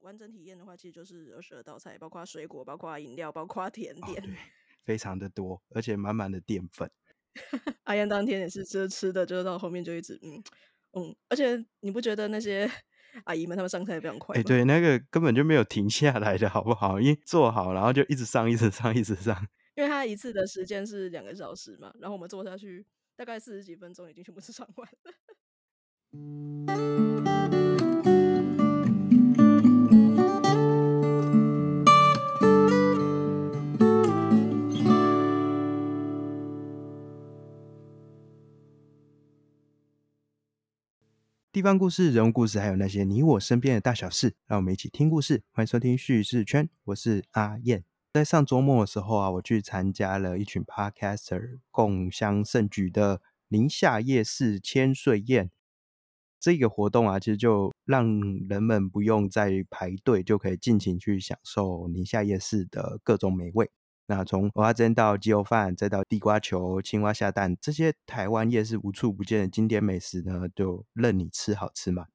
完整体验的话，其实就是二十二道菜，包括水果，包括饮料，包括甜点，对，非常的多，而且满满的淀粉。阿燕当天也是吃吃的，就是到后面就一直嗯嗯，而且你不觉得那些阿姨们他们上菜非常快哎，吗？对，那个根本就没有停下来的好不好？因为做好，然后就一直上，一直上，一直上。因为他一次的时间是两个小时嘛，然后我们坐下去大概四十几分钟，已经全部吃上完了。地方故事、人物故事，还有那些你我身边的大小事，让我们一起听故事。欢迎收听叙事圈，我是阿燕。在上周末的时候啊，我去参加了一群 podcaster 共襄盛举的宁夏夜市千岁宴。这个活动啊，其实就让人们不用再排队，就可以尽情去享受宁夏夜市的各种美味。那从蚵仔煎到鸡肉饭，再到地瓜球、青蛙下蛋，这些台湾夜市无处不见的经典美食呢，就任你吃好吃嘛。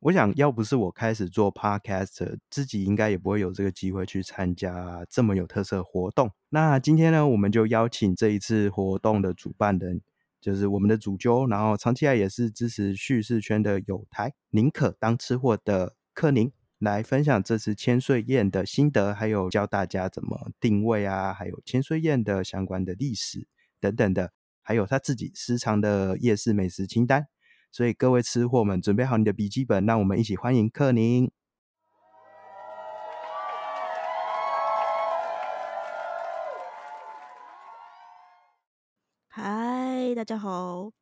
我想要不是我开始做 podcaster，自己应该也不会有这个机会去参加这么有特色活动。那今天呢，我们就邀请这一次活动的主办人，就是我们的主揪，然后长期以来也是支持叙事圈的友台，宁可当吃货的柯宁。来分享这次千岁宴的心得，还有教大家怎么定位啊，还有千岁宴的相关的历史等等的，还有他自己私藏的夜市美食清单。所以各位吃货们，准备好你的笔记本，让我们一起欢迎克宁。嗨，大家好，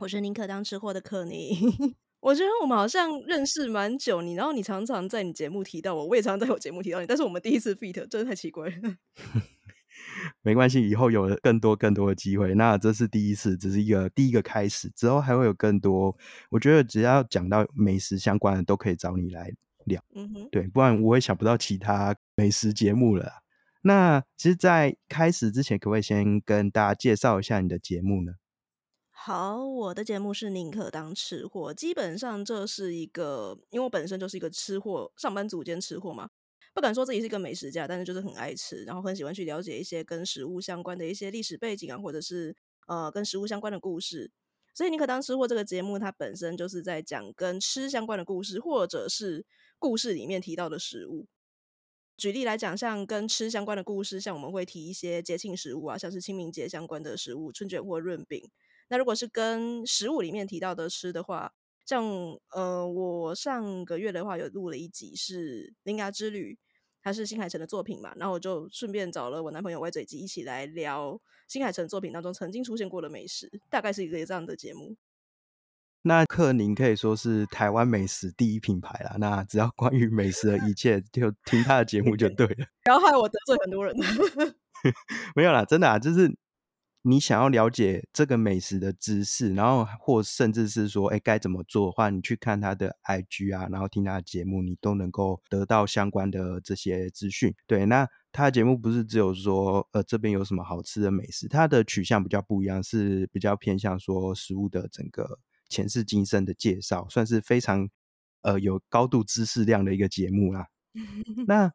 我是宁可当吃货的克尼。我觉得我们好像认识蛮久，你然后你常常在你节目提到我，我也常常在我节目提到你，但是我们第一次 feat 真的太奇怪了。没关系，以后有了更多更多的机会。那这是第一次，只是一个第一个开始，之后还会有更多。我觉得只要讲到美食相关的，都可以找你来聊。嗯哼，对，不然我也想不到其他美食节目了。那其实，在开始之前，可不可以先跟大家介绍一下你的节目呢？好，我的节目是宁可当吃货，基本上这是一个，因为我本身就是一个吃货，上班族兼吃货嘛，不敢说自己是一个美食家，但是就是很爱吃，然后很喜欢去了解一些跟食物相关的一些历史背景啊，或者是呃跟食物相关的故事。所以宁可当吃货这个节目，它本身就是在讲跟吃相关的故事，或者是故事里面提到的食物。举例来讲，像跟吃相关的故事，像我们会提一些节庆食物啊，像是清明节相关的食物，春卷或润饼。那如果是跟食物里面提到的吃的话，像呃，我上个月的话有录了一集是《铃芽之旅》，它是新海诚的作品嘛，然后我就顺便找了我男朋友歪嘴鸡一起来聊新海诚作品当中曾经出现过的美食，大概是一个这样的节目。那克宁可以说是台湾美食第一品牌啦。那只要关于美食的一切，就听他的节目就对了。不要害我得罪很多人。没有啦，真的啊，就是你想要了解这个美食的知识，然后或甚至是说，哎，该怎么做的话，你去看他的 IG 啊，然后听他的节目，你都能够得到相关的这些资讯。对，那他的节目不是只有说，呃，这边有什么好吃的美食，他的取向比较不一样，是比较偏向说食物的整个前世今生的介绍，算是非常呃有高度知识量的一个节目啦。那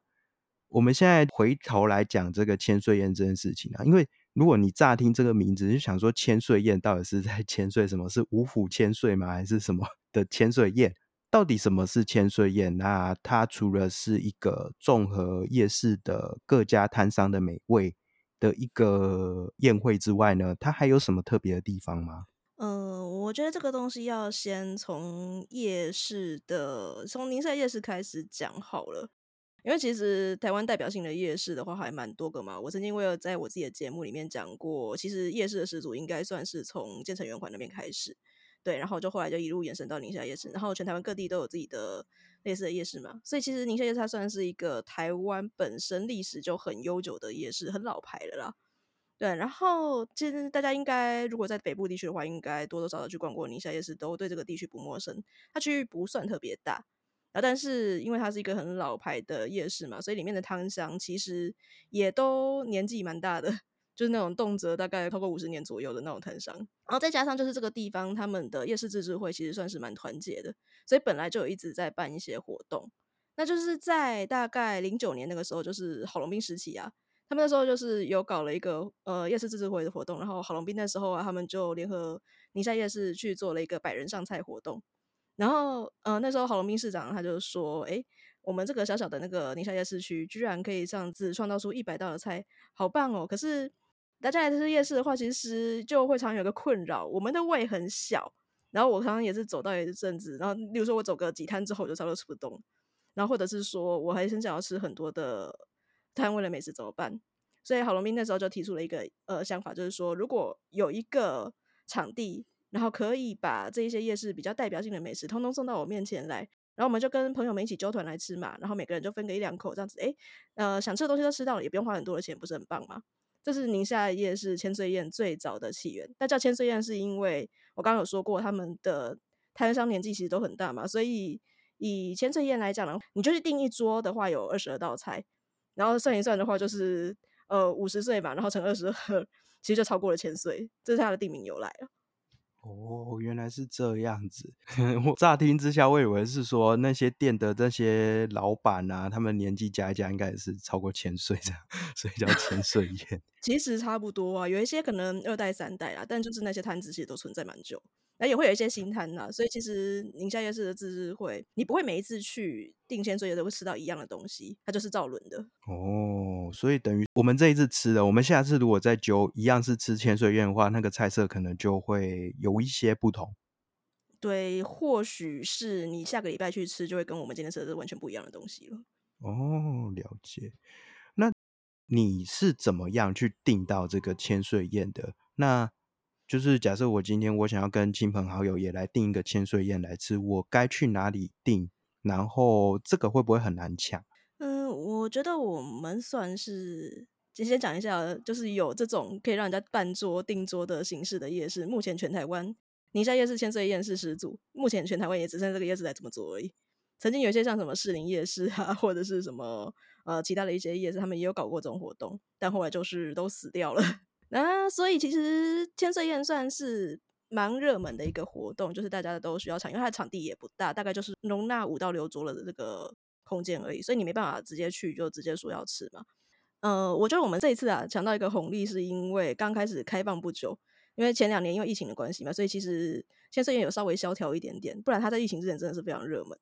我们现在回头来讲这个千岁宴这件事情啊，因为如果你乍听这个名字，就想说千岁宴到底是在千岁什么？是五府千岁吗？还是什么 的千岁宴？到底什么是千岁宴？那它除了是一个综合夜市的各家摊商的美味的一个宴会之外呢，它还有什么特别的地方吗？嗯，我觉得这个东西要先从夜市的，从宁夏夜市开始讲好了。因为其实台湾代表性的夜市的话还蛮多个嘛。我曾经为了在我自己的节目里面讲过，其实夜市的始祖应该算是从建成圆环那边开始，对，然后就后来就一路延伸到宁夏夜市，然后全台湾各地都有自己的类似的夜市嘛。所以其实宁夏夜市它算是一个台湾本身历史就很悠久的夜市，很老牌的啦。对，然后其实大家应该如果在北部地区的话，应该多多少少去逛过宁夏夜市，都对这个地区不陌生。它区域不算特别大。啊，但是因为它是一个很老牌的夜市嘛，所以里面的汤商其实也都年纪蛮大的，就是那种动辄大概超过五十年左右的那种摊商。然后再加上就是这个地方他们的夜市自治会其实算是蛮团结的，所以本来就有一直在办一些活动。那就是在大概零九年那个时候，就是郝龙斌时期啊，他们那时候就是有搞了一个呃夜市自治会的活动，然后郝龙斌那时候啊，他们就联合宁夏夜市去做了一个百人上菜活动，然后呃那时候郝龙斌市长他就说，哎，我们这个小小的那个宁夏夜市区，居然可以这样子创造出一百道的菜，好棒哦！可是大家来吃夜市的话，其实就会常有个困扰，我们的胃很小，然后我常常也是走到一阵子，然后例如说我走个几摊之后，我就差不多吃不动。然后或者是说，我还很想要吃很多的摊位的美食怎么办？所以郝龙斌那时候就提出了一个呃想法，就是说，如果有一个场地，然后可以把这一些夜市比较代表性的美食，通通送到我面前来，然后我们就跟朋友们一起揪团来吃嘛，然后每个人就分个一两口这样子，诶，呃，想吃的东西都吃到了，也不用花很多的钱，不是很棒吗？这是宁夏夜市千岁宴最早的起源。那叫千岁宴是因为我刚刚有说过，他们的摊商年纪其实都很大嘛，所以。以千岁宴来讲呢，你就是订一桌的话有二十二道菜，然后算一算的话就是呃五十岁嘛，然后乘二十二，其实就超过了千岁，这是它的地名由来啊。哦，原来是这样子。我乍听之下，我以为是说那些店的那些老板啊，他们年纪加一加，应该也是超过千岁这样，所以叫千岁宴。其实差不多啊，有一些可能二代三代啦，但就是那些摊子其实都存在蛮久。那也会有一些新摊呐，所以其实宁夏夜市的自治会，你不会每一次去定千岁夜都会吃到一样的东西，它就是照轮的。哦，所以等于我们这一次吃的，我们下次如果再揪一样是吃千岁宴的话，那个菜色可能就会有一些不同。对，或许是你下个礼拜去吃，就会跟我们今天吃的是完全不一样的东西了。哦，了解。你是怎么样去订到这个千岁宴的？那？就是假设我今天我想要跟亲朋好友也来订一个千岁宴来吃，我该去哪里订？然后这个会不会很难抢？嗯，我觉得我们算是先先讲一下，就是有这种可以让人家办桌订桌的形式的夜市。目前全台湾宁夏夜市千岁宴是始祖，目前全台湾也只剩这个夜市在这么做而已。曾经有一些像什么士林夜市啊，或者是什么呃其他的一些夜市，他们也有搞过这种活动，但后来就是都死掉了。那，所以其实千岁宴算是蛮热门的一个活动，就是大家都需要抢，因为它的场地也不大，大概就是容纳五到六桌了的这个空间而已，所以你没办法直接去就直接说要吃嘛。呃，我觉得我们这一次啊抢到一个红利，是因为刚开始开放不久，因为前两年因为疫情的关系嘛，所以其实千岁宴有稍微萧条一点点，不然它在疫情之前真的是非常热门。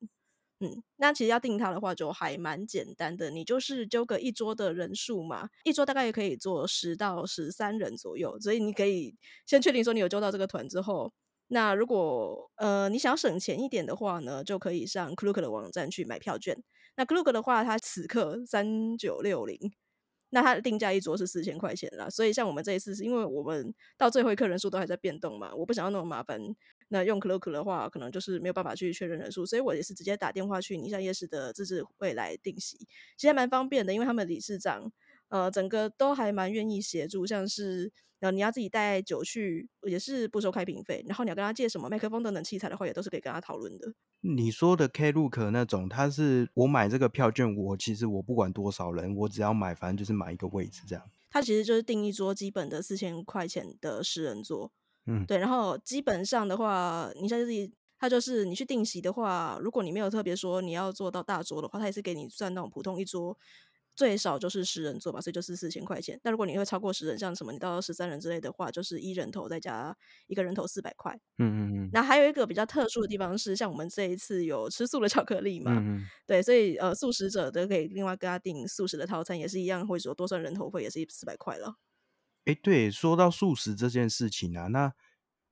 嗯，那其实要订它的话就还蛮简单的，你就是揪个一桌的人数嘛，一桌大概也可以坐十到十三人左右，所以你可以先确定说你有揪到这个团之后，那如果呃你想要省钱一点的话呢，就可以上 Klook 的网站去买票券。那 Klook 的话，它此刻三九六零，那它的定价一桌是四千块钱啦。所以像我们这一次是因为我们到最后一刻人数都还在变动嘛，我不想要那么麻烦。那用 Klook 的话，可能就是没有办法去确认人数，所以我也是直接打电话去宁夏夜市的自治会来定席，其实还蛮方便的，因为他们理事长呃整个都还蛮愿意协助，像是呃你要自己带酒去，也是不收开瓶费，然后你要跟他借什么麦克风等等器材的话，也都是可以跟他讨论的。你说的 Klook 那种，他是我买这个票券，我其实我不管多少人，我只要买，反正就是买一个位置这样。他其实就是订一桌基本的四千块钱的十人座。嗯，对，然后基本上的话，你像自己，他就是你去定席的话，如果你没有特别说你要做到大桌的话，他也是给你算那种普通一桌，最少就是十人座吧，所以就是四千块钱。但如果你会超过十人，像什么你到十三人之类的话，就是一人头再加一个人头四百块。嗯嗯嗯。那还有一个比较特殊的地方是，像我们这一次有吃素的巧克力嘛，嗯嗯。对，所以呃，素食者都可以另外跟他订素食的套餐，也是一样，会说多算人头费也是四百块了。哎，对，说到素食这件事情啊，那。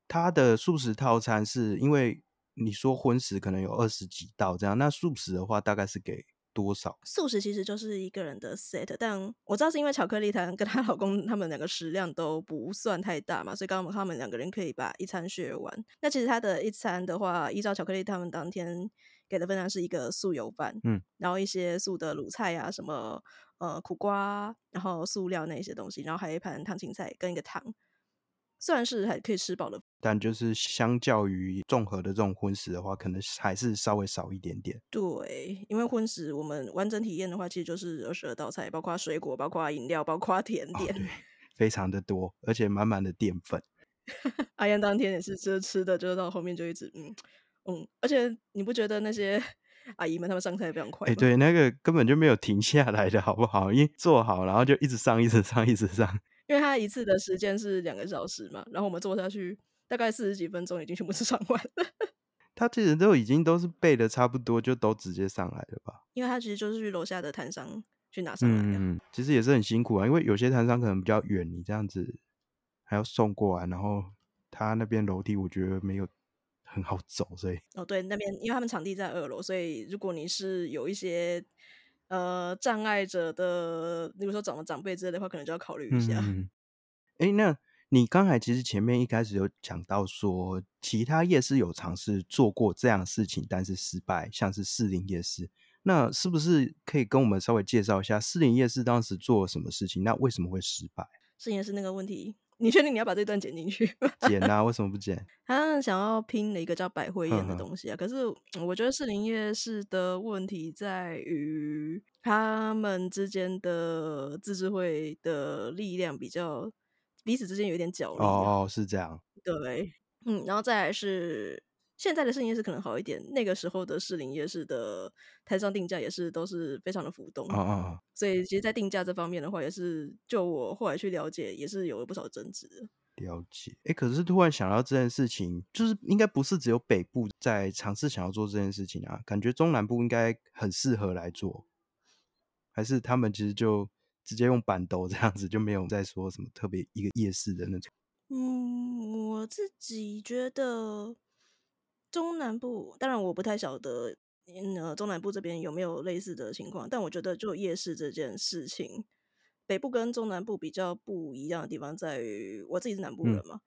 它的素食套餐是因为你说荤食可能有二十几道这样，那素食的话大概是给多少？素食其实就是一个人的 set，但我知道是因为巧克力她跟她老公他们两个食量都不算太大嘛，所以刚刚他们两个人可以把一餐学完。那其实他的一餐的话，依照巧克力他们当天给的分量是一个素油饭，嗯，然后一些素的卤菜啊，什么呃苦瓜，然后塑料那些东西，然后还有一盘烫青菜跟一个汤。虽然是还可以吃饱的，但就是相较于综合的这种荤食的话，可能还是稍微少一点点。对，因为荤食我们完整体验的话，其实就是二十二道菜，包括水果、包括饮料、包括甜点，对，非常的多，而且满满的淀粉。阿燕当天也是吃吃的，就是到后面就一直嗯嗯，而且你不觉得那些阿姨们，他们上菜非常快。哎，对，那个根本就没有停下来的好不好？因为做好，然后就一直上，一直上，一直上。因为他一次的时间是两个小时嘛，然后我们做下去大概四十几分钟，已经全部吃上完了。他其实都已经都是背的差不多，就都直接上来了吧？因为他其实就是去楼下的摊商去拿上来。嗯，其实也是很辛苦啊，因为有些摊商可能比较远，你这样子还要送过来，然后他那边楼梯我觉得没有很好走，所以哦，对，那边因为他们场地在二楼，所以如果你是有一些呃障碍者的，比如说长了长辈之类的话，可能就要考虑一下。哎，那。你刚才其实前面一开始有讲到说，其他夜市有尝试做过这样事情，但是失败，像是四零夜市，那是不是可以跟我们稍微介绍一下四零夜市当时做了什么事情？那为什么会失败？四零夜市那个问题，你确定你要把这段剪进去？剪啊，为什么不剪？他 想要拼了一个叫百汇宴的东西啊，可是我觉得士林夜市的问题在于他们之间的自治会的力量比较。彼此之间有一点角力哦，是这样。对，嗯，然后再来是现在的市营夜市可能好一点，那个时候的市林夜市的台上定价也是都是非常的浮动啊啊所以其实，在定价这方面的话，也是就我后来去了解，也是有了不少争执的。了解，哎，可是突然想到这件事情，就是应该不是只有北部在尝试想要做这件事情啊，感觉中南部应该很适合来做，还是他们其实就。直接用板斗这样子就没有再说什么特别一个夜市的那种。嗯，我自己觉得中南部，当然我不太晓得，呃，中南部这边有没有类似的情况。但我觉得就夜市这件事情，北部跟中南部比较不一样的地方在于，我自己是南部人嘛，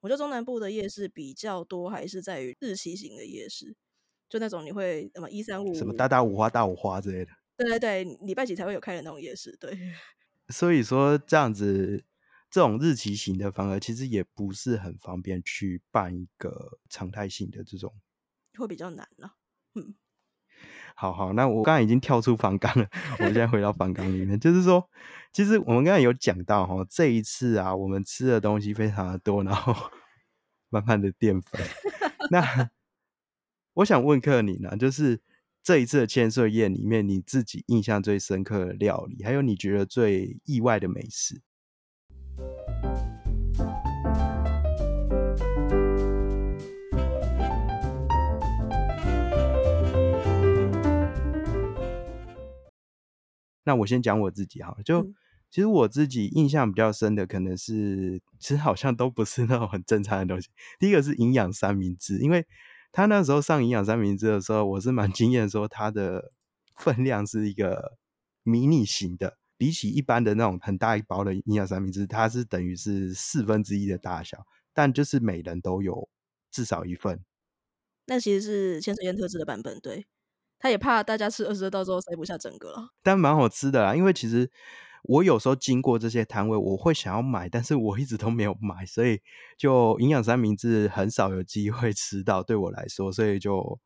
我觉得中南部的夜市比较多，还是在于日期型的夜市，就那种你会什么一三五什么大大五花大五花之类的。对对对，礼拜几才会有开的那种夜市，对。所以说这样子，这种日期型的反而其实也不是很方便去办一个常态性的这种，会比较难了。嗯，好好，那我刚才已经跳出房纲了，我们现在回到房纲里面，就是说，其实我们刚才有讲到哈，这一次啊，我们吃的东西非常的多，然后 慢慢的淀粉。那 我想问克你呢，就是。这一次的千岁宴里面，你自己印象最深刻的料理，还有你觉得最意外的美食。那我先讲我自己哈，就其实我自己印象比较深的，可能是其实好像都不是那种很正常的东西。第一个是营养三明治，因为。他那时候上营养三明治的时候，我是蛮 惊艳，说它的分量是一个迷你型的，比起一般的那种很大一包的营养三明治，它是等于是四分之一的大小，但就是每人都有至少一份。那其实是千岁宴特制的版本，对，他也怕大家吃二十二道之后塞不下整个了，但蛮好吃的啦，因为其实。我有时候经过这些摊位，我会想要买，但是我一直都没有买，所以就营养三明治很少有机会吃到，对我来说，所以就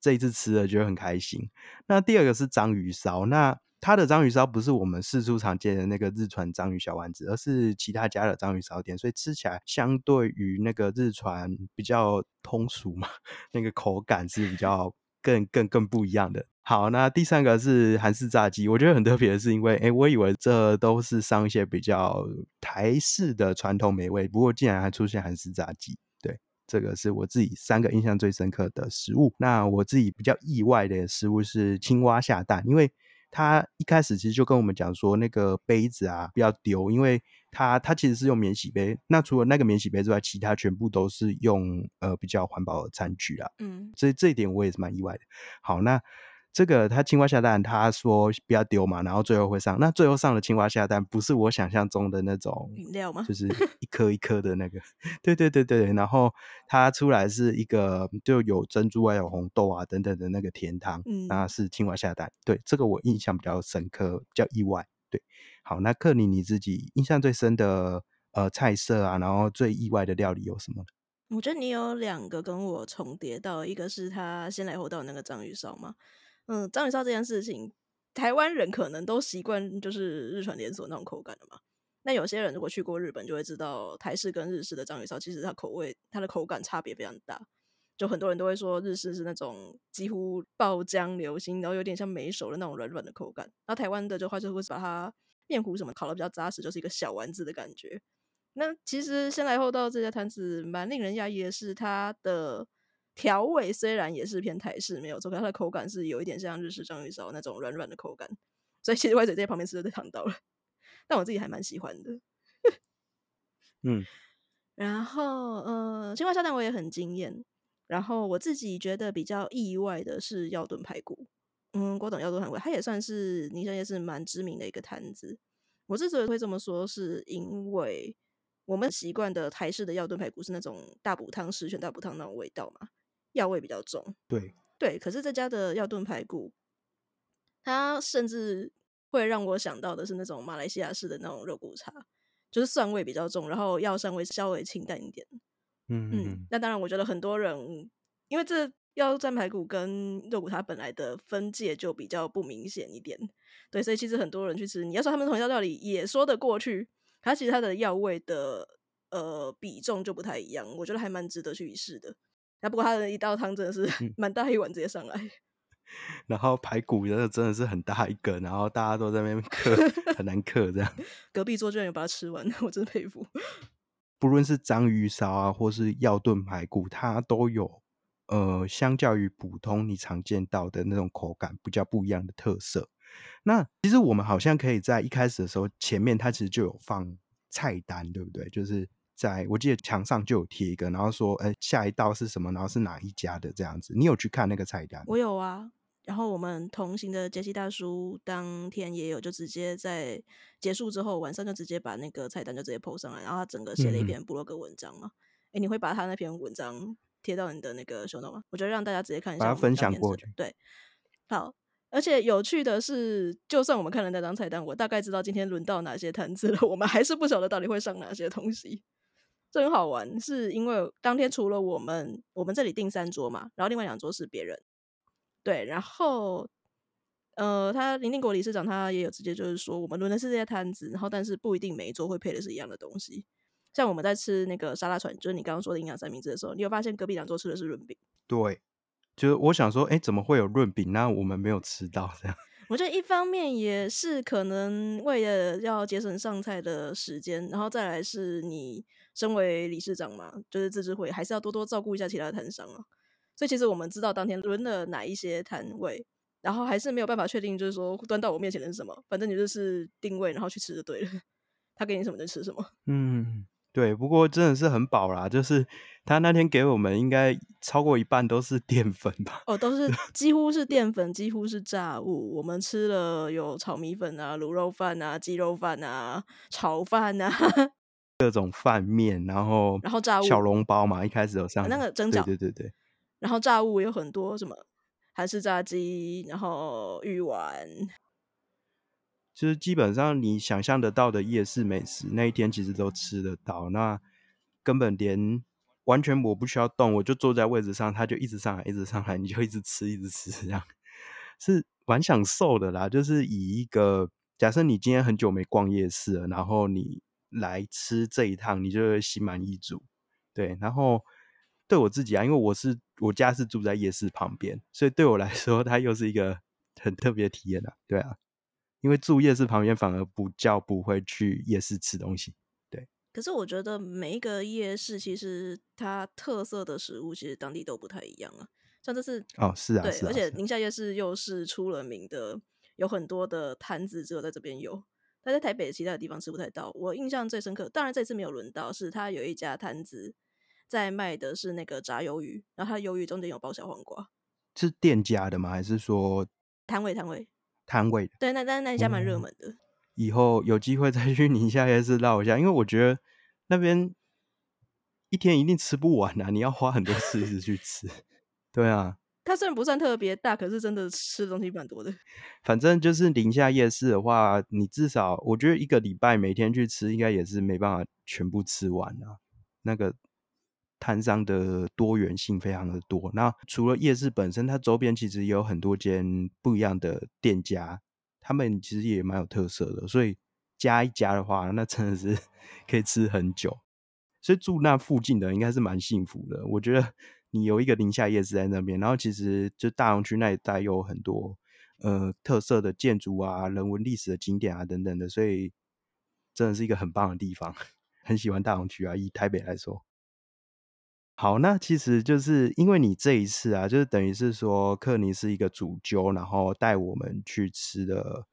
这一次吃了觉得很开心。那第二个是章鱼烧，那它的章鱼烧不是我们四处常见的那个日传章鱼小丸子，而是其他家的章鱼烧店，所以吃起来相对于那个日传比较通俗嘛，那个口感是比较更更更不一样的。好，那第三个是韩式炸鸡，我觉得很特别是，因为哎，我以为这都是上一些比较台式的传统美味，不过竟然还出现韩式炸鸡，对，这个是我自己三个印象最深刻的食物。那我自己比较意外的食物是青蛙下蛋，因为。他一开始其实就跟我们讲说，那个杯子啊不要丢，因为他他其实是用免洗杯。那除了那个免洗杯之外，其他全部都是用呃比较环保的餐具啦。嗯，所以这一点我也是蛮意外的。好，那。这个他青蛙下蛋，他说不要丢嘛，然后最后会上。那最后上的青蛙下蛋不是我想象中的那种饮料吗？就是一颗一颗的那个。对对对对，然后它出来是一个就有珍珠啊、有红豆啊等等的那个甜汤，嗯那是青蛙下蛋。对，这个我印象比较深刻，比较意外。好，那克尼你自己印象最深的呃菜色啊，然后最意外的料理有什么？我觉得你有两个跟我重叠到，一个是他先来后到那个章鱼烧嘛。嗯，章鱼烧这件事情，台湾人可能都习惯就是日传连锁那种口感的嘛。那有些人如果去过日本，就会知道台式跟日式的章鱼烧，其实它口味、它的口感差别非常大。就很多人都会说日式是那种几乎爆浆流心，然后有点像没熟的那种软软的口感。然后台湾的就话就会把它面糊什么烤的比较扎实，就是一个小丸子的感觉。那其实先来后到这家摊子蛮令人讶异的是，它的调味虽然也是偏台式，没有错，可它的口感是有一点像日式章鱼烧那种软软的口感。所以其实歪嘴在旁边吃就尝到了，但我自己还蛮喜欢的。嗯，然后呃，青蛙虾蛋我也很惊艳。然后我自己觉得比较意外的是药炖排骨，嗯，郭董药炖排骨，它也算是宁夏夜市蛮知名的一个摊子。我之所以会这么说，是因为我们习惯的台式的药炖排骨是那种大补汤、十全大补汤那种味道嘛，药味比较重。对对，可是这家的药炖排骨，它甚至会让我想到的是那种马来西亚式的那种肉骨茶，就是蒜味比较重，然后药膳味稍微清淡一点。嗯嗯，那当然，我觉得很多人因为这药蘸排骨跟肉骨它本来的分界就比较不明显一点，对，所以其实很多人去吃，你要说他们同一道料理也说得过去，它其实它的药味的呃比重就不太一样，我觉得还蛮值得去一试的。那不过它的一道汤真的是 蛮大一碗直接上来，然后排骨真的真的是很大一个，然后大家都在那边 嗑，很难嗑这样。隔壁桌居然有把它吃完，我真的佩服。不论是章鱼烧啊，或是药炖排骨，它都有呃，相较于普通你常见到的那种口感比较不一样的特色。那其实我们好像可以在一开始的时候，前面它其实就有放菜单，对不对？就是在我记得墙上就有贴一个，然后说，哎，下一道是什么？然后是哪一家的这样子？你有去看那个菜单？我有啊。然后我们同行的杰西大叔当天也有，就直接在结束之后晚上就直接把那个菜单就直接 PO 上来，然后他整个写了一篇布洛格文章嘛。哎，你会把他那篇文章贴到你的那个 show note 吗？我觉得让大家直接看一下，把它分享过去。对，好。而且有趣的是，就算我们看了那张菜单，我大概知道今天轮到哪些摊子了，我们还是不晓得到底会上哪些东西。这很好玩，是因为当天除了我们，我们这里订三桌嘛，然后另外两桌是别人。对，然后，呃，他林定国理事长他也有直接就是说，我们轮的是这些摊子，然后但是不一定每一桌会配的是一样的东西。像我们在吃那个沙拉船，就是你刚刚说的营养三明治的时候，你有发现隔壁两桌吃的是润饼？对，就是我想说，哎，怎么会有润饼？那我们没有吃到这样。我觉得一方面也是可能为了要节省上菜的时间，然后再来是你身为理事长嘛，就是自治会还是要多多照顾一下其他的摊商啊。所以其实我们知道当天轮了哪一些摊位，然后还是没有办法确定，就是说端到我面前的是什么。反正你就是定位，然后去吃就对了。他给你什么就吃什么。嗯，对。不过真的是很饱啦，就是他那天给我们应该超过一半都是淀粉吧？哦，都是 几乎是淀粉，几乎是炸物。我们吃了有炒米粉啊、卤肉饭啊、鸡肉饭啊、炒饭啊，各种饭面，然后然后炸物小笼包嘛，一开始有上那个蒸饺，对对对。然后炸物有很多，什么韩式炸鸡，然后鱼丸，就是基本上你想象得到的夜市美食，那一天其实都吃得到。那根本连完全我不需要动，我就坐在位置上，它就一直上来，一直上来，你就一直吃，一直吃，这样是蛮享受的啦。就是以一个假设你今天很久没逛夜市了，然后你来吃这一趟，你就会心满意足。对，然后。对我自己啊，因为我是我家是住在夜市旁边，所以对我来说，它又是一个很特别的体验啊。对啊，因为住夜市旁边，反而不叫不会去夜市吃东西。对，可是我觉得每一个夜市其实它特色的食物，其实当地都不太一样啊。像这次哦，是啊，对，而且宁夏夜市又是出了名的，有很多的摊子只有在这边有，但在台北其他的地方吃不太到。我印象最深刻，当然这次没有轮到，是它有一家摊子。在卖的是那个炸鱿鱼，然后它鱿鱼中间有包小黄瓜，是店家的吗？还是说摊位？摊位？摊位？对，那但是那一家蛮热门的。以后有机会再去宁夏夜市绕一下，因为我觉得那边一天一定吃不完啊！你要花很多次子去吃。对啊，它虽然不算特别大，可是真的吃的东西蛮多的。反正就是宁夏夜市的话，你至少我觉得一个礼拜每天去吃，应该也是没办法全部吃完啊。那个。摊商的多元性非常的多，那除了夜市本身，它周边其实也有很多间不一样的店家，他们其实也蛮有特色的，所以加一加的话，那真的是 可以吃很久。所以住那附近的应该是蛮幸福的。我觉得你有一个宁夏夜市在那边，然后其实就大同区那一带有很多呃特色的建筑啊、人文历史的景点啊等等的，所以真的是一个很棒的地方，很喜欢大同区啊。以台北来说，好，那其实就是因为你这一次啊，就是等于是说克尼是一个主揪，然后带我们去吃的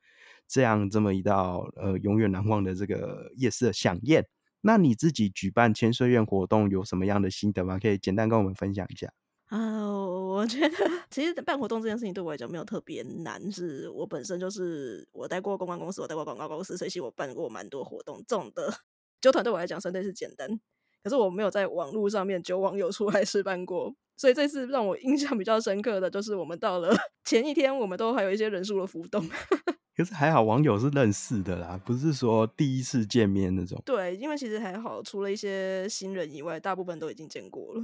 这样这么一道呃永远难忘的这个夜市的飨宴。那你自己举办千岁宴活动有什么样的心得吗？可以简单跟我们分享一下。啊，我 觉得其实办活动这件事情对我来讲没有特别难，是我本身就是我待过公关公司，我待过广告公司，所以其实我办过蛮多活动。这种的 揪团对我来讲相对是简单。可是我没有在网络上面揪网友出来示范过，所以这次让我印象比较深刻的就是我们到了 前一天，我们都还有一些人数的浮动。可是还好网友是认识的啦，不是说第一次见面那种。对，因为其实还好，除了一些新人以外，大部分都已经见过了。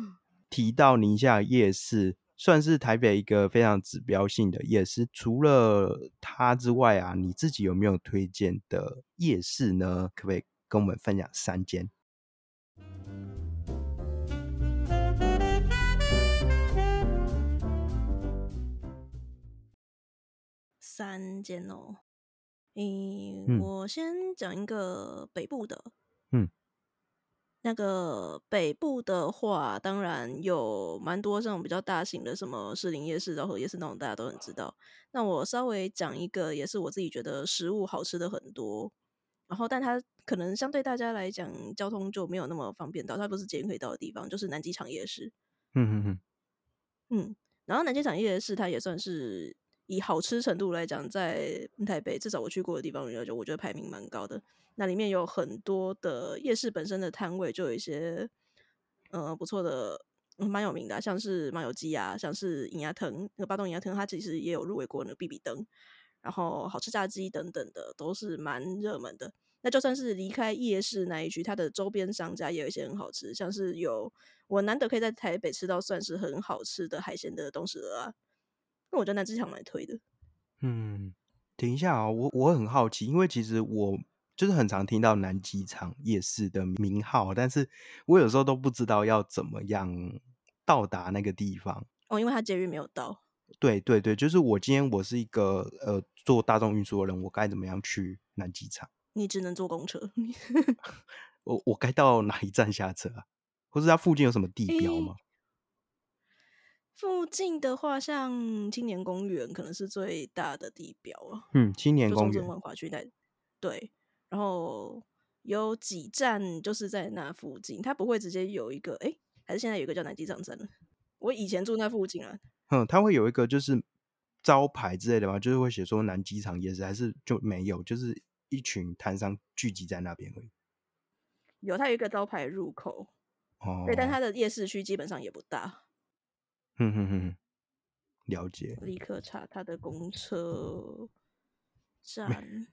提到宁夏夜市，算是台北一个非常指标性的夜市。除了它之外啊，你自己有没有推荐的夜市呢？可不可以跟我们分享三间？三间哦，嗯，我先讲一个北部的，嗯，那个北部的话，当然有蛮多这种比较大型的，什么士林夜市、饶河夜市那种，大家都很知道。那我稍微讲一个，也是我自己觉得食物好吃的很多，然后但它可能相对大家来讲，交通就没有那么方便到，它不是捷运可以到的地方，就是南机场夜市。嗯嗯嗯，嗯，然后南机场夜市它也算是。以好吃程度来讲，在台北至少我去过的地方，就我觉得排名蛮高的。那里面有很多的夜市本身的摊位，就有一些呃不错的、蛮有名的，像是麻油鸡啊，像是银牙藤那个八洞银牙藤，它其实也有入围过那个 B B 灯，然后好吃炸鸡等等的都是蛮热门的。那就算是离开夜市那一区，它的周边商家也有一些很好吃，像是有我难得可以在台北吃到算是很好吃的海鲜的东石鹅啊。那我觉得南机场蛮推的。嗯，等一下啊，我我很好奇，因为其实我就是很常听到南机场夜市的名号，但是我有时候都不知道要怎么样到达那个地方。哦，因为它捷运没有到。对对对，就是我今天我是一个呃做大众运输的人，我该怎么样去南机场？你只能坐公车。我我该到哪一站下车啊？或是它附近有什么地标吗？附近的话，像青年公园可能是最大的地标了。嗯，青年公园文化区那对，然后有几站就是在那附近，它不会直接有一个，哎，还是现在有一个叫南机场站了。我以前住那附近啊。嗯，它会有一个就是招牌之类的吗？就是会写说南机场夜市，还是就没有？就是一群摊商聚集在那边而已。有，它有一个招牌入口。哦。对，但它的夜市区基本上也不大。嗯哼哼，了解。立刻查他的公车 站。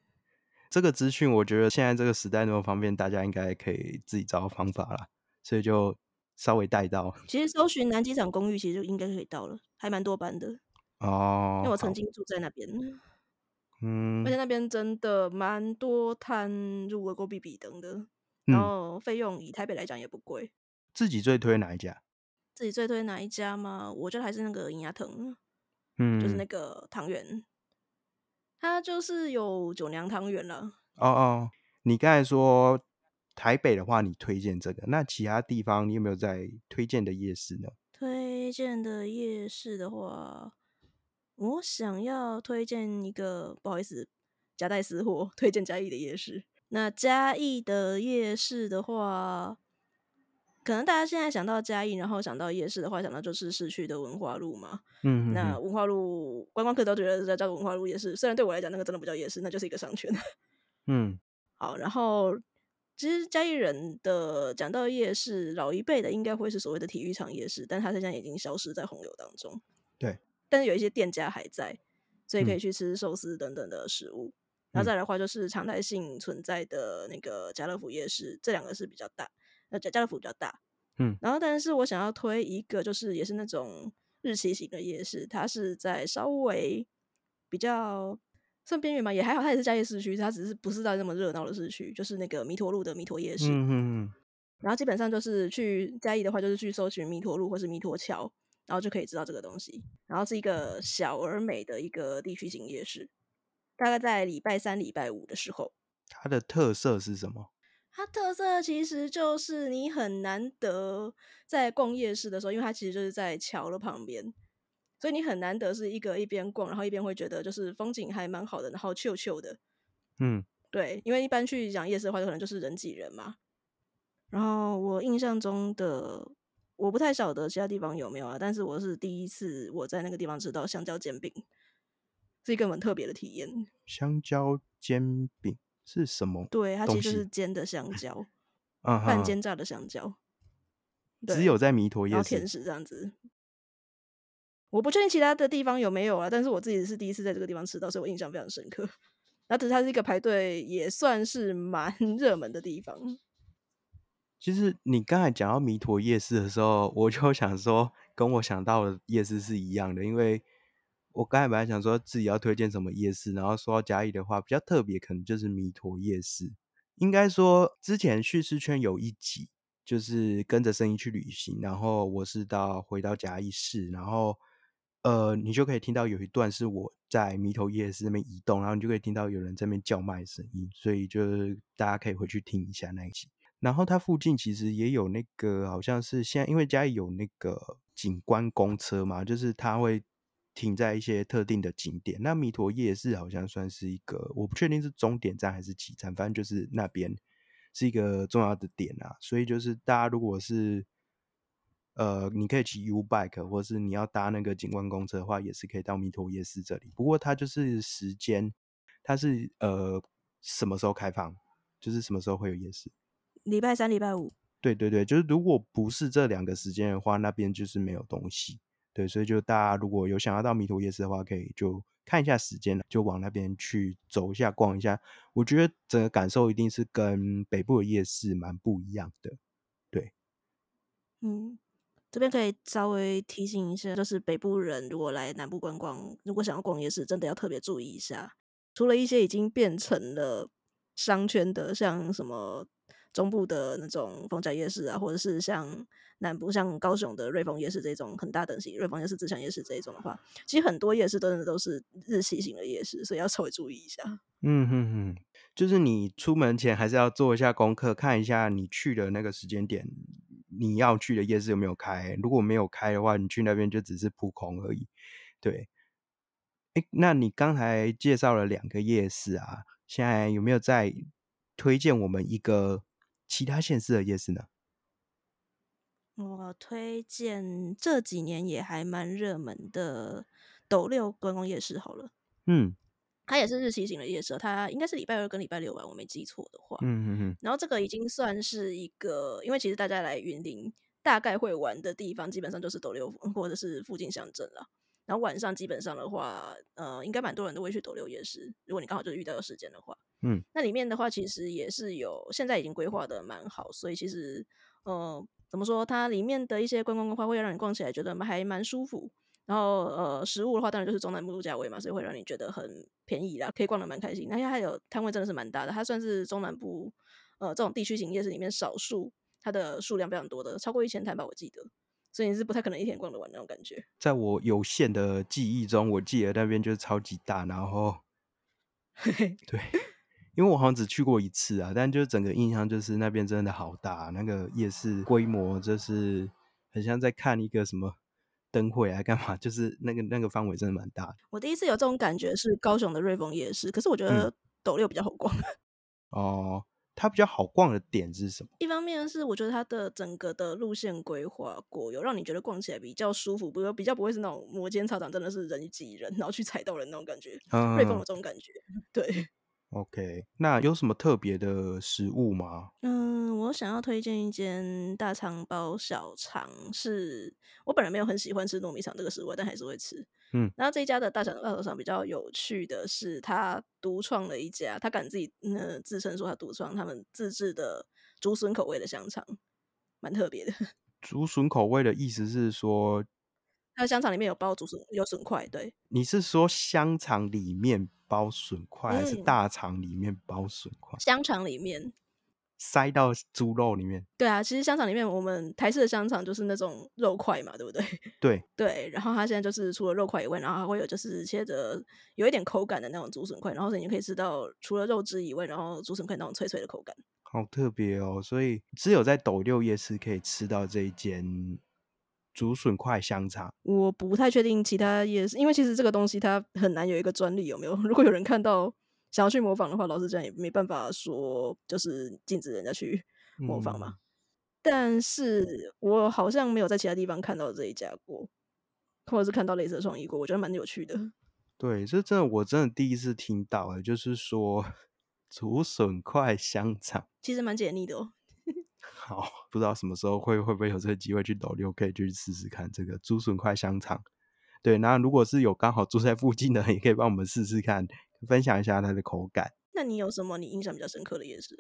这个资讯，我觉得现在这个时代那么方便，大家应该可以自己找到方法了，所以就稍微带到。其实搜寻南机场公寓，其实就应该可以到了，还蛮多班的哦。因为我曾经住在那边，嗯，而且那边真的蛮多摊入围过 B B 灯的，然后费用以台北来讲也不贵。自己最推哪一家？自己最推哪一家吗？我觉得还是那个银牙藤，嗯，就是那个汤圆，它就是有九娘汤圆了。哦哦，你刚才说台北的话，你推荐这个，那其他地方你有没有在推荐的夜市呢？推荐的夜市的话，我想要推荐一个，不好意思，夹带私货，推荐嘉义的夜市。那嘉义的夜市的话。可能大家现在想到嘉义，然后想到夜市的话，想到就是市区的文化路嘛。嗯，那文化路观光客都觉得是叫文化路夜市，虽然对我来讲那个真的不叫夜市，那就是一个商圈。嗯，好，然后其实嘉义人的讲到夜市，老一辈的应该会是所谓的体育场夜市，但它现在已经消失在洪流当中。对，但是有一些店家还在，所以可以去吃寿司等等的食物。然后再来的话，就是常态性存在的那个家乐福夜市，这两个是比较大。那家家乐福比较大，嗯，然后但是我想要推一个，就是也是那种日期型的夜市，它是在稍微比较算边缘嘛，也还好，它也是嘉义市区，它只是不是在那么热闹的市区，就是那个弥陀路的弥陀夜市，嗯嗯嗯，然后基本上就是去嘉义的话，就是去搜寻弥陀路或是弥陀桥，然后就可以知道这个东西。然后是一个小而美的一个地区型夜市，大概在礼拜三、礼拜五的时候。它的特色是什么？它特色其实就是你很难得在逛夜市的时候，因为它其实就是在桥的旁边，所以你很难得是一个一边逛，然后一边会觉得就是风景还蛮好的，然后臭臭的。嗯，对，因为一般去讲夜市的话，就可能就是人挤人嘛。然后我印象中的，我不太晓得其他地方有没有啊，但是我是第一次我在那个地方吃到香蕉煎饼，是一个很特别的体验。香蕉煎饼是什么？对，它其实就是煎的香蕉，嗯，半煎炸的香蕉。只有在弥陀夜然后甜市。食这样子。我不确定其他的地方有没有啊，但是我自己是第一次在这个地方吃到，所以我印象非常深刻。然后，只是它是一个排队也算是蛮 热门的地方。其实你刚才讲到弥陀夜市的时候，我就想说，跟我想到的夜市是一样的，因为我刚才本来想说自己要推荐什么夜市，然后说到嘉义的话，比较特别可能就是弥陀夜市。应该说，之前叙事圈有一集就是跟着声音去旅行，然后我是到回到嘉义市，然后呃，你就可以听到有一段是我在弥陀夜市那边移动，然后你就可以听到有人在那边叫卖声音，所以就是大家可以回去听一下那一集。然后它附近其实也有那个，好像是现在因为嘉义有那个景观公车嘛，就是它会停在一些特定的景点。那弥陀夜市好像算是一个，我不确定是终点站还是起站，反正就是那边是一个重要的点啊。所以就是大家如果是呃，你可以骑 U bike，或是你要搭那个景观公车的话，也是可以到弥陀夜市这里。不过它就是时间，它是呃什么时候开放，就是什么时候会有夜市。礼拜三、礼拜五，对对对，就是如果不是这两个时间的话，那边就是没有东西。对，所以就大家如果有想要到迷途夜市的话，可以就看一下时间，就往那边去走一下、逛一下。我觉得整个感受一定是跟北部的夜市蛮不一样的。对嗯，这边可以稍微提醒一下，就是北部人如果来南部观光，如果想要逛夜市，真的要特别注意一下。除了一些已经变成了商圈的，像什么中部的那种逢甲夜市啊，或者是像南部像高雄的瑞丰夜市这种很大等级，瑞丰夜市、自强夜市这一种的话，其实很多夜市真的都是日系型的夜市，所以要稍微注意一下。嗯哼哼，就是你出门前还是要做一下功课，看一下你去的那个时间点，你要去的夜市有没有开。如果没有开的话，你去那边就只是扑空而已。对，哎，那你刚才介绍了两个夜市啊，现在有没有再推荐我们一个其他县市的夜市呢？我推荐这几年也还蛮热门的斗六观光夜市好了。嗯它也是日期型的夜市哦，它应该是礼拜二跟礼拜六吧，我没记错的话。嗯嗯嗯，然后这个已经算是一个，因为其实大家来云林大概会玩的地方，基本上就是斗六或者是附近乡镇了。然后晚上基本上的话，呃，应该蛮多人都会去斗六夜市。如果你刚好就是遇到有时间的话，嗯，那里面的话其实也是有，现在已经规划的蛮好，所以其实呃，怎么说，它里面的一些观光规划会让你逛起来觉得还蛮舒服。然后呃，食物的话当然就是中南部度假味嘛，所以会让你觉得很便宜啦，可以逛的蛮开心。那它还有摊位真的是蛮大的，它算是中南部呃这种地区型夜市里面少数它的数量非常多的，超过一千摊吧，我记得。所以你是不太可能一天逛得完那种感觉。在我有限的记忆中，我记得那边就是超级大，然后 对，因为我好像只去过一次啊，但就是整个印象就是那边真的好大，那个夜市规模就是很像在看一个什么灯会啊，干嘛？就是那个那个范围真的蛮大的我第一次有这种感觉是高雄的瑞丰夜市，可是我觉得斗六比较好逛。哦。它比较好逛的点是什么？一方面是我觉得它的整个的路线规划过，有让你觉得逛起来比较舒服，不比较不会是那种摩肩擦掌，真的是人挤人，然后去踩到人那种感觉。瑞丰有嗯这种感觉，对。，OK，那有什么特别的食物吗？嗯，我想要推荐一间大肠包小肠，是我本人没有很喜欢吃糯米肠这个食物，但还是会吃。嗯，然后这一家的大肠包小肠比较有趣的是，他独创了一家，他敢自己呃自称说他独创他们自制的竹笋口味的香肠，蛮特别的。竹笋口味的意思是说，它的香肠里面有包竹笋，有笋块，对，你是说香肠里面包笋块，还是嗯大肠里面包笋块？香肠里面塞到猪肉里面。对啊，其实香肠里面，我们台式的香肠就是那种肉块嘛，对不对？对 对，然后它现在就是除了肉块以外，然后还会有就是切着有一点口感的那种竹笋块，然后所以你可以吃到除了肉汁以外，然后竹笋块那种脆脆的口感。好特别哦！所以只有在斗六夜市可以吃到这一间竹笋块香肠。我不太确定其他也是，因为其实这个东西它很难有一个专利，有没有？如果有人看到想要去模仿的话，老师这样也没办法说就是禁止人家去模仿嘛。但是我好像没有在其他地方看到这一家过，或者是看到类似的创意过，我觉得蛮有趣的。对，这真的我真的第一次听到哎，就是说 竹笋块香肠，其实蛮解腻的哦。好，不知道什么时候会会不会有这个机会去斗六，可以去试试看这个竹笋块香肠。对，那如果是有刚好住在附近的，也可以帮我们试试看，分享一下它的口感。那你有什么你印象比较深刻的夜市？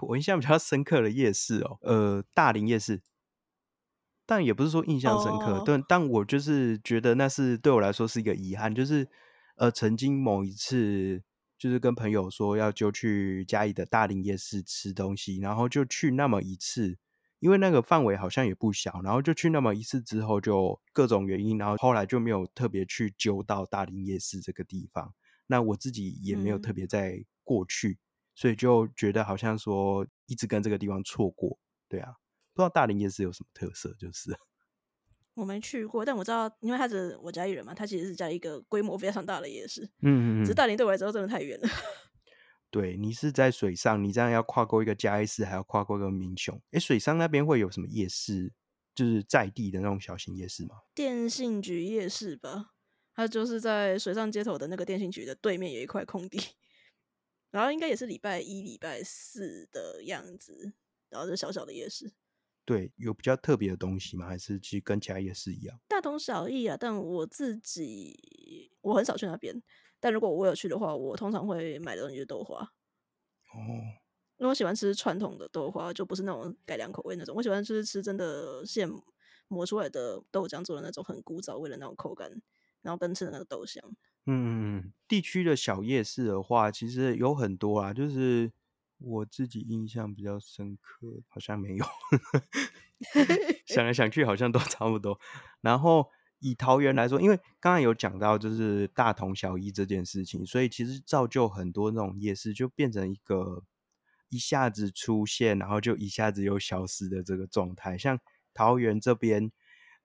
我印象比较深刻的夜市哦，呃，大林夜市，但也不是说印象深刻，但但我就是觉得那是对我来说是一个遗憾，就是呃，曾经某一次就是跟朋友说要就去嘉义的大林夜市吃东西，然后就去那么一次，因为那个范围好像也不小，然后就去那么一次之后，就各种原因，然后后来就没有特别去揪到大林夜市这个地方，那我自己也没有特别在过去。所以就觉得好像说一直跟这个地方错过，对啊，不知道大林夜市有什么特色，就是 我没去过，但我知道，因为他是我家一人嘛，他其实是在一个规模非常大的夜市，嗯嗯嗯，只是大林对我来说真的太远了。对你是在水上，你这样要跨过一个嘉义市，还要跨过一个民雄，哎，水上那边会有什么夜市，就是在地的那种小型夜市吗？电信局夜市吧，它就是在水上街头的那个电信局的对面有一块空地。然后应该也是礼拜一、礼拜四的样子，然后是小小的夜市。对，有比较特别的东西吗？还是其实跟其他夜市一样？大同小异啊。但我自己我很少去那边，但如果我有去的话，我通常会买的东西是豆花。哦，因为我喜欢吃传统的豆花，就不是那种改良口味那种。我喜欢就是吃真的现磨出来的豆浆做的那种很古早味的那种口感，然后跟吃的那个豆香。嗯，地区的小夜市的话，其实有很多啊。就是我自己印象比较深刻，好像没有。想来 想去，好像都 差不多。然后以桃园来说，因为刚刚有讲到就是大同小异这件事情，所以其实造就很多那种夜市就变成一个一下子出现，然后就一下子又消失的这个状态。像桃园这边。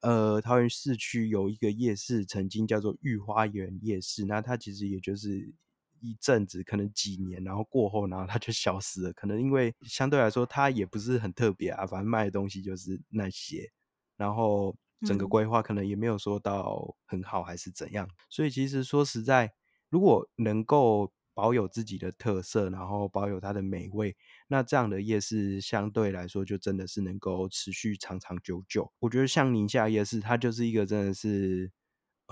呃，桃园市区有一个夜市，曾经叫做御花园夜市。那它其实也就是一阵子，可能几年，然后过后，然后它就消失了。可能因为相对来说，它也不是很特别啊，反正卖的东西就是那些。然后整个规划可能也没有说到很好，还是怎样。所以其实说实在，如果能够。保有自己的特色，然后保有它的美味，那这样的夜市相对来说就真的是能够持续长长久久。我觉得像宁夏夜市，它就是一个真的是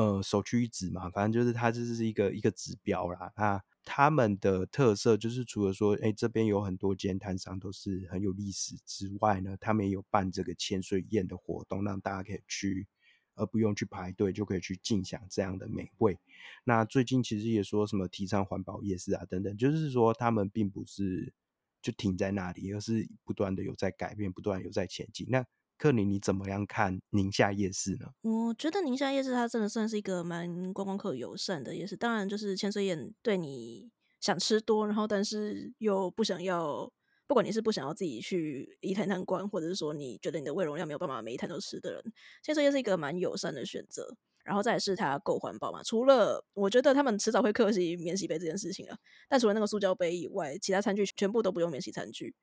呃首屈一指嘛，反正就是它就是一个一个指标啦。那他们的特色就是除了说，哎，这边有很多间摊商都是很有历史之外呢，他们也有办这个千岁宴的活动，让大家可以去。而不用去排队就可以去尽享这样的美味。那最近其实也说什么提倡环保夜市啊等等，就是说他们并不是就停在那里，而是不断的有在改变，不断有在前进。那克林，你怎么样看宁夏夜市呢？我觉得宁夏夜市它真的算是一个蛮观光客友善的夜市。当然，就是千岁宴对你想吃多，然后但是又不想要。不管你是不想要自己去一摊摊逛，或者是说你觉得你的胃容量没有办法每一摊都吃的人，千岁宴是一个蛮友善的选择。然后再是它够环保嘛？除了我觉得他们迟早会客气免洗杯这件事情啊，但除了那个塑胶杯以外，其他餐具全部都不用免洗餐具。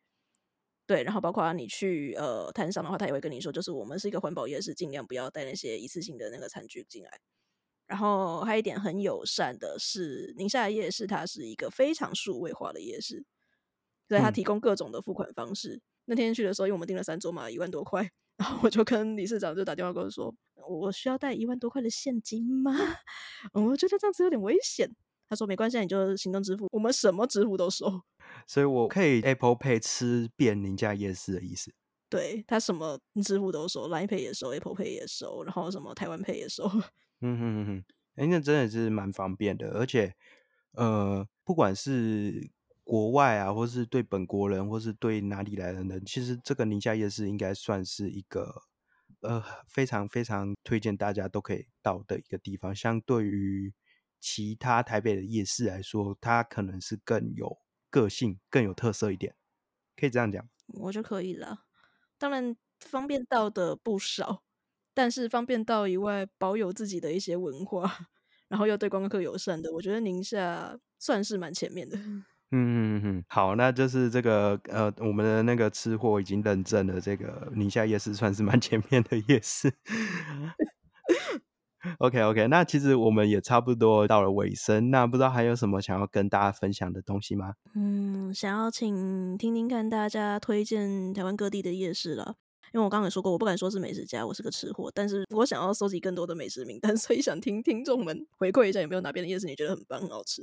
对，然后包括你去呃摊上的话，他也会跟你说，就是我们是一个环保夜市，尽量不要带那些一次性的那个餐具进来。然后还有一点很友善的是，宁夏夜市它是一个非常数位化的夜市。对他提供各种的付款方式。那天去的时候，因为我们订了三桌嘛，一万多块，然后我就跟理事长就打电话跟我说：“我需要带一万多块的现金吗？”我觉得这样子有点危险。他说：“没关系，你就行动支付，我们什么支付都收。”所以我可以 Apple Pay 吃遍宁家夜市的意思。对他什么支付都收，Line Pay 也收，Apple Pay 也收，然后什么台湾 Pay 也收。嗯哼哼哼，哎，那真的是蛮方便的，而且呃，不管是国外啊，或是对本国人，或是对哪里来的人，其实这个宁夏夜市应该算是一个呃非常非常推荐大家都可以到的一个地方。相对于其他台北的夜市来说，它可能是更有个性、更有特色一点，可以这样讲。我就可以了。当然，方便到的不少，但是方便到以外，保有自己的一些文化，然后又对观光客友善的，我觉得宁夏算是蛮前面的。嗯嗯嗯，好，那就是这个呃，我们的那个吃货已经认证了，这个宁夏夜市算是蛮前面的夜市。OK OK，那其实我们也差不多到了尾声，那不知道还有什么想要跟大家分享的东西吗？嗯，想要请听听看大家推荐台湾各地的夜市了，因为我刚刚也说过，我不敢说是美食家，我是个吃货，但是我想要收集更多的美食名单，所以想听听众们回馈一下，有没有哪边的夜市你觉得很棒、很好吃，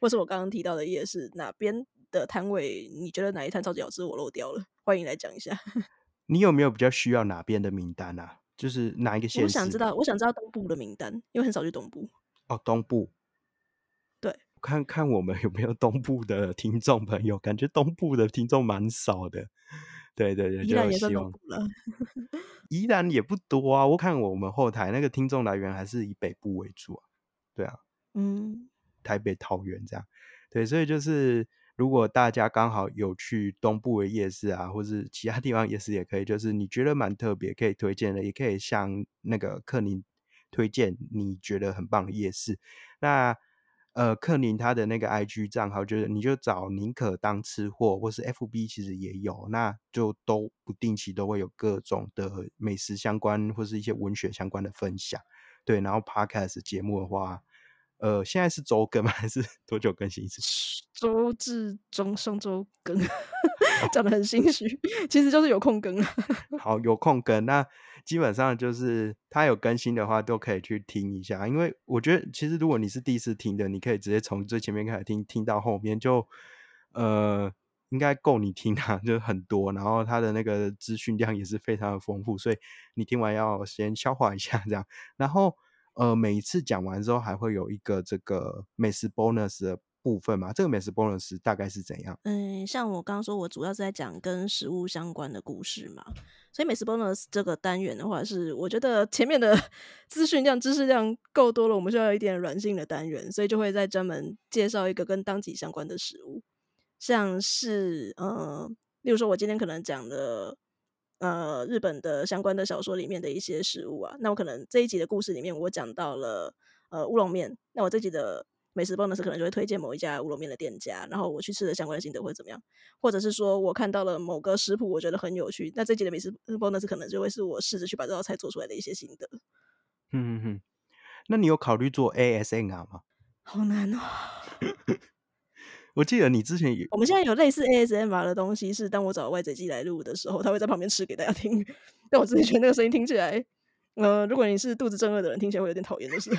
或是我刚刚提到的夜市哪边的摊位你觉得哪一摊超级好吃，我漏掉了，欢迎来讲一下。你有没有比较需要哪边的名单啊？就是哪一个县？我想知道，我想知道东部的名单，因为很少去东部。哦，东部。对，看看我们有没有东部的听众朋友，感觉东部的听众蛮少的。对对对，宜兰也算东部了。宜兰也不多啊，我看我们后台那个听众来源还是以北部为主啊。对啊，嗯，台北、桃园这样。对，所以就是。如果大家刚好有去东部的夜市啊，或是其他地方夜市也可以，就是你觉得蛮特别，可以推荐的，也可以向那个克宁推荐你觉得很棒的夜市。那呃，克宁他的那个 IG 账号，就是你就找宁可当吃货，或是 FB 其实也有，那就都不定期都会有各种的美食相关或是一些文学相关的分享。对，然后 Podcast 节目的话。呃，现在是周更吗？还是多久更新一次？周至中上周更，讲的很心虚，其实就是有空更。好，有空更，那基本上就是他有更新的话，都可以去听一下。因为我觉得，其实如果你是第一次听的，你可以直接从最前面开始听，听到后面就呃，应该够你听啊，就很多。然后他的那个资讯量也是非常的丰富，所以你听完要先消化一下这样。然后。呃，每一次讲完之后，还会有一个这个美食 bonus 的部分嘛？这个美食 bonus 大概是怎样？嗯，像我刚刚说，我主要是在讲跟食物相关的故事嘛。所以美食 bonus 这个单元的话，是我觉得前面的 资讯量、知识量够多了，我们需要一点软性的单元，所以就会再专门介绍一个跟当季相关的食物，像是呃，例如说，我今天可能讲的。呃，日本的相关的小说里面的一些食物啊，那我可能这一集的故事里面我讲到了呃乌龙面，那我这集的美食 bonus 可能就会推荐某一家乌龙面的店家，然后我去吃的相关的心得会怎么样，或者是说我看到了某个食谱，我觉得很有趣，那这集的美食 bonus 可能就会是我试着去把这道菜做出来的一些心得。嗯嗯嗯，那你有考虑做 ASMR 吗？好难哦。我记得你之前有，我们现在有类似 ASMR 的东西，是当我找外贼机来录的时候，他会在旁边吃给大家听。但我自己觉得那个声音听起来，呃，如果你是肚子正饿的人，听起来会有点讨厌，就是。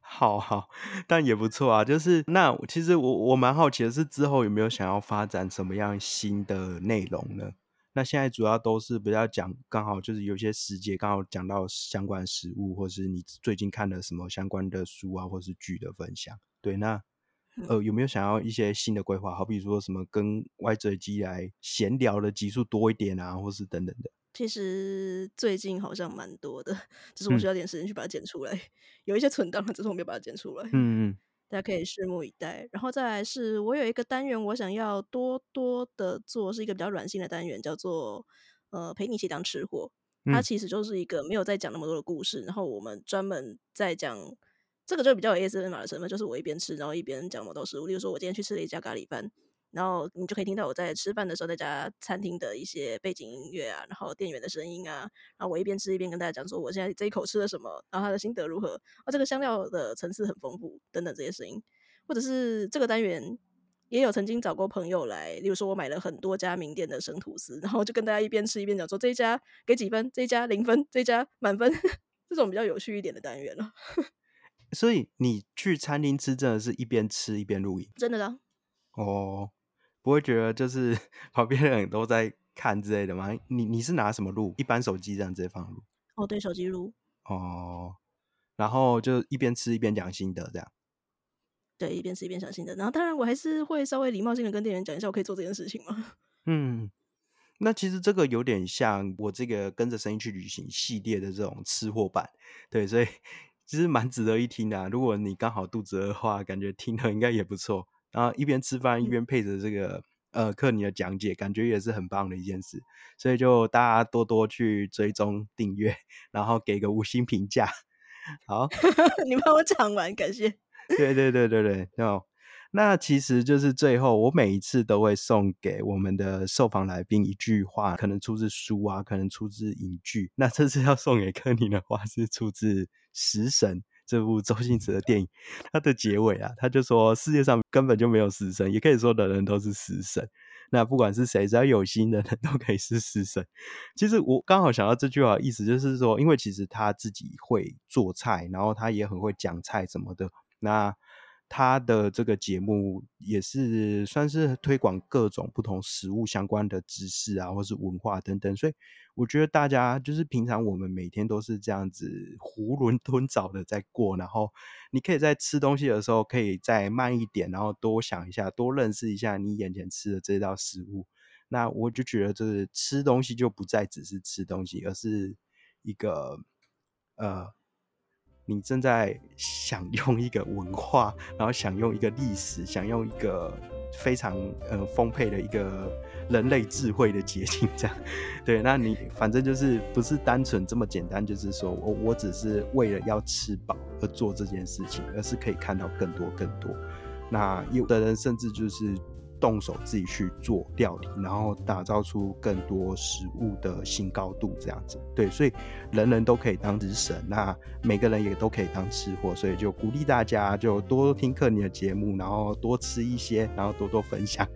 好好，但也不错啊。就是那其实我我蛮好奇的是，之后有没有想要发展什么样新的内容呢？那现在主要都是比较讲，刚好就是有些时节刚好讲到相关食物，或是你最近看了什么相关的书啊，或是剧的分享。对，那。呃，有没有想要一些新的规划？好比说什么跟 Y 嘴机来闲聊的集数多一点啊，或是等等的。其实最近好像蛮多的，只是我需要点时间去把它剪出来。有一些存档，只是我没有把它剪出来。嗯嗯，大家可以拭目以待。然后再来是我有一个单元，我想要多多的做，是一个比较软性的单元，叫做呃陪你一起当吃货。它其实就是一个没有在讲那么多的故事，然后我们专门在讲。这个就比较有 ASMR 的成分，就是我一边吃，然后一边讲某道食物。例如说，我今天去吃了一家咖喱饭，然后你就可以听到我在吃饭的时候，那家餐厅的一些背景音乐啊，然后店员的声音啊，然后我一边吃一边跟大家讲说，我现在这一口吃了什么，然后他的心得如何，啊，这个香料的层次很丰富，等等这些声音，或者是这个单元也有曾经找过朋友来，例如说我买了很多家名店的生吐司，然后就跟大家一边吃一边讲说，这一家给几分，这一家零分，这一家满分，这种比较有趣一点的单元了。所以你去餐厅吃，真的是一边吃一边录影，真的的。哦，不会觉得就是 旁边的人都在看之类的吗？你你是拿什么录？一般手机这样直接放录？哦，对，手机录。哦，然后就一边吃一边讲心得这样。对，一边吃一边讲心得。然后当然我还是会稍微礼貌性的跟店员讲一下，我可以做这件事情吗？嗯，那其实这个有点像我这个跟着声音去旅行系列的这种吃货版，对，所以其实蛮值得一听的。如果你刚好肚子饿的话，感觉听了应该也不错。然后一边吃饭一边配着这个呃克尼的讲解，感觉也是很棒的一件事。所以就大家多多去追踪订阅，然后给个五星评价。好，你帮我讲完，感谢。对对对对对，那，那其实就是最后，我每一次都会送给我们的受访来宾一句话，可能出自书啊，可能出自影剧。那这次要送给柯尼的话，是出自《食神》这部周星驰的电影。它的结尾啊，他就说世界上根本就没有食神，也可以说人人都是食神。那不管是谁，只要有心的人都可以是食神。其实我刚好想到这句话，意思就是说，因为其实他自己会做菜，然后他也很会讲菜什么的。那他的这个节目也是算是推广各种不同食物相关的知识啊，或是文化等等，所以我觉得大家就是平常我们每天都是这样子囫囵吞枣的在过，然后你可以在吃东西的时候可以再慢一点，然后多想一下，多认识一下你眼前吃的这道食物。那我就觉得，就是吃东西就不再只是吃东西，而是一个呃。你正在享用一个文化，然后享用一个历史，享用一个非常呃丰沛的一个人类智慧的结晶，这样对？那你反正就是不是单纯这么简单，就是说我我只是为了要吃饱而做这件事情，而是可以看到更多更多。那有的人甚至就是。动手自己去做料理，然后打造出更多食物的新高度，这样子对，所以人人都可以当食神，那每个人也都可以当吃货，所以就鼓励大家就多听克尼的节目，然后多吃一些，然后多多分享。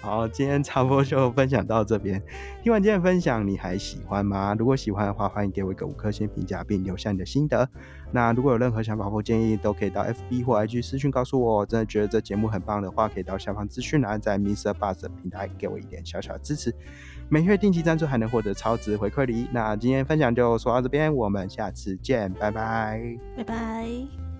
好，今天差不多就分享到这边。听完今天的分享，你还喜欢吗？如果喜欢的话，欢迎给我一个五颗星评价，并留下你的心得。那如果有任何想法或建议，都可以到 FB 或 IG 私讯告诉我。真的觉得这节目很棒的话，可以到下方资讯栏，在 Mr. Buzz 平台给我一点小小的支持。每月定期赞助还能获得超值回馈礼。那今天分享就说到这边，我们下次见，拜拜，拜拜。